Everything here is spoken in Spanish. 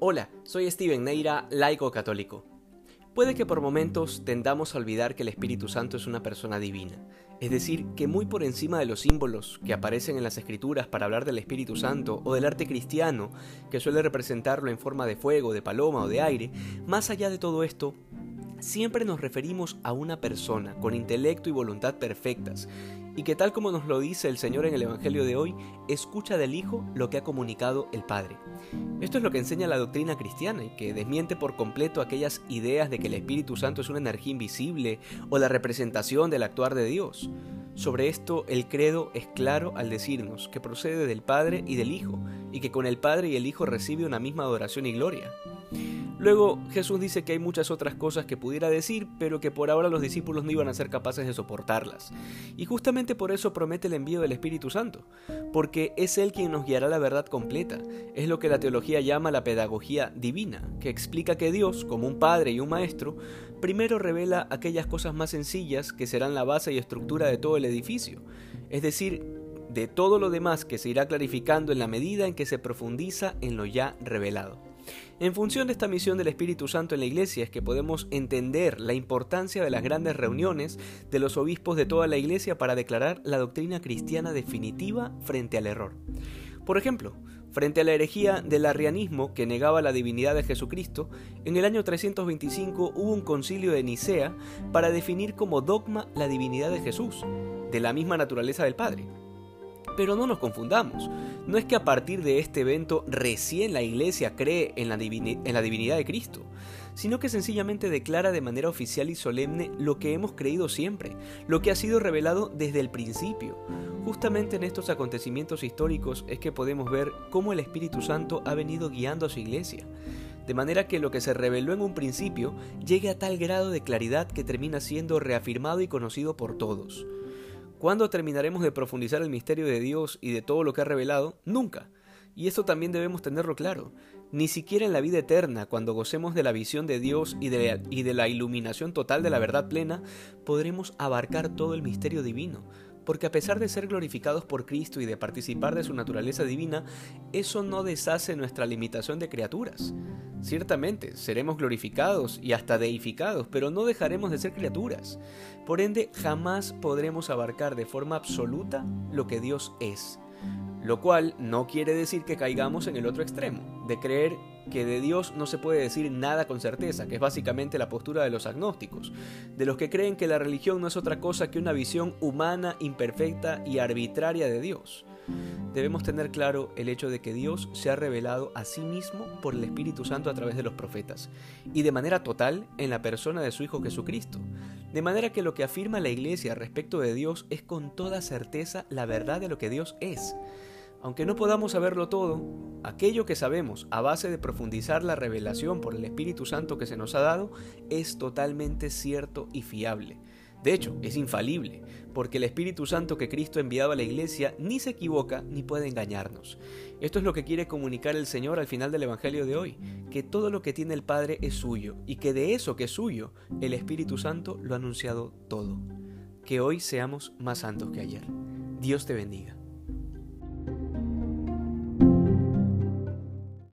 Hola, soy Steven Neira, laico católico. Puede que por momentos tendamos a olvidar que el Espíritu Santo es una persona divina, es decir, que muy por encima de los símbolos que aparecen en las escrituras para hablar del Espíritu Santo o del arte cristiano, que suele representarlo en forma de fuego, de paloma o de aire, más allá de todo esto, siempre nos referimos a una persona con intelecto y voluntad perfectas, y que tal como nos lo dice el Señor en el Evangelio de hoy, escucha del Hijo lo que ha comunicado el Padre. Esto es lo que enseña la doctrina cristiana y que desmiente por completo aquellas ideas de que el Espíritu Santo es una energía invisible o la representación del actuar de Dios. Sobre esto el credo es claro al decirnos que procede del Padre y del Hijo, y que con el Padre y el Hijo recibe una misma adoración y gloria. Luego Jesús dice que hay muchas otras cosas que pudiera decir, pero que por ahora los discípulos no iban a ser capaces de soportarlas. Y justamente por eso promete el envío del Espíritu Santo, porque es Él quien nos guiará la verdad completa. Es lo que la teología llama la pedagogía divina, que explica que Dios, como un Padre y un Maestro, primero revela aquellas cosas más sencillas que serán la base y estructura de todo el edificio, es decir, de todo lo demás que se irá clarificando en la medida en que se profundiza en lo ya revelado. En función de esta misión del Espíritu Santo en la Iglesia es que podemos entender la importancia de las grandes reuniones de los obispos de toda la Iglesia para declarar la doctrina cristiana definitiva frente al error. Por ejemplo, frente a la herejía del arrianismo que negaba la divinidad de Jesucristo, en el año 325 hubo un concilio de Nicea para definir como dogma la divinidad de Jesús, de la misma naturaleza del Padre. Pero no nos confundamos, no es que a partir de este evento recién la Iglesia cree en la, divinidad de Cristo, sino que sencillamente declara de manera oficial y solemne lo que hemos creído siempre, lo que ha sido revelado desde el principio. Justamente en estos acontecimientos históricos es que podemos ver cómo el Espíritu Santo ha venido guiando a su Iglesia de manera que lo que se reveló en un principio llegue a tal grado de claridad que termina siendo reafirmado y conocido por todos. ¿Cuándo terminaremos de profundizar el misterio de Dios y de todo lo que ha revelado? Nunca. Y esto también debemos tenerlo claro. Ni siquiera en la vida eterna, cuando gocemos de la visión de Dios y de, la, y de la iluminación total de la verdad plena, podremos abarcar todo el misterio divino porque a pesar de ser glorificados por Cristo y de participar de su naturaleza divina, eso no deshace nuestra limitación de criaturas. Ciertamente, seremos glorificados y hasta deificados, pero no dejaremos de ser criaturas. Por ende, jamás podremos abarcar de forma absoluta lo que Dios es. Lo cual no quiere decir que caigamos en el otro extremo, de creer que de Dios no se puede decir nada con certeza, que es básicamente la postura de los agnósticos, de los que creen que la religión no es otra cosa que una visión humana, imperfecta y arbitraria de Dios. Debemos tener claro el hecho de que Dios se ha revelado a sí mismo por el Espíritu Santo a través de los profetas, y de manera total en la persona de su Hijo Jesucristo, de manera que lo que afirma la Iglesia respecto de Dios es con toda certeza la verdad de lo que Dios es. Aunque no podamos saberlo todo, aquello que sabemos a base de profundizar la revelación por el Espíritu Santo que se nos ha dado es totalmente cierto y fiable. De hecho, es infalible, porque el Espíritu Santo que Cristo ha enviado a la iglesia ni se equivoca ni puede engañarnos. Esto es lo que quiere comunicar el Señor al final del Evangelio de hoy, que todo lo que tiene el Padre es suyo, y que de eso que es suyo, el Espíritu Santo lo ha anunciado todo. Que hoy seamos más santos que ayer. Dios te bendiga.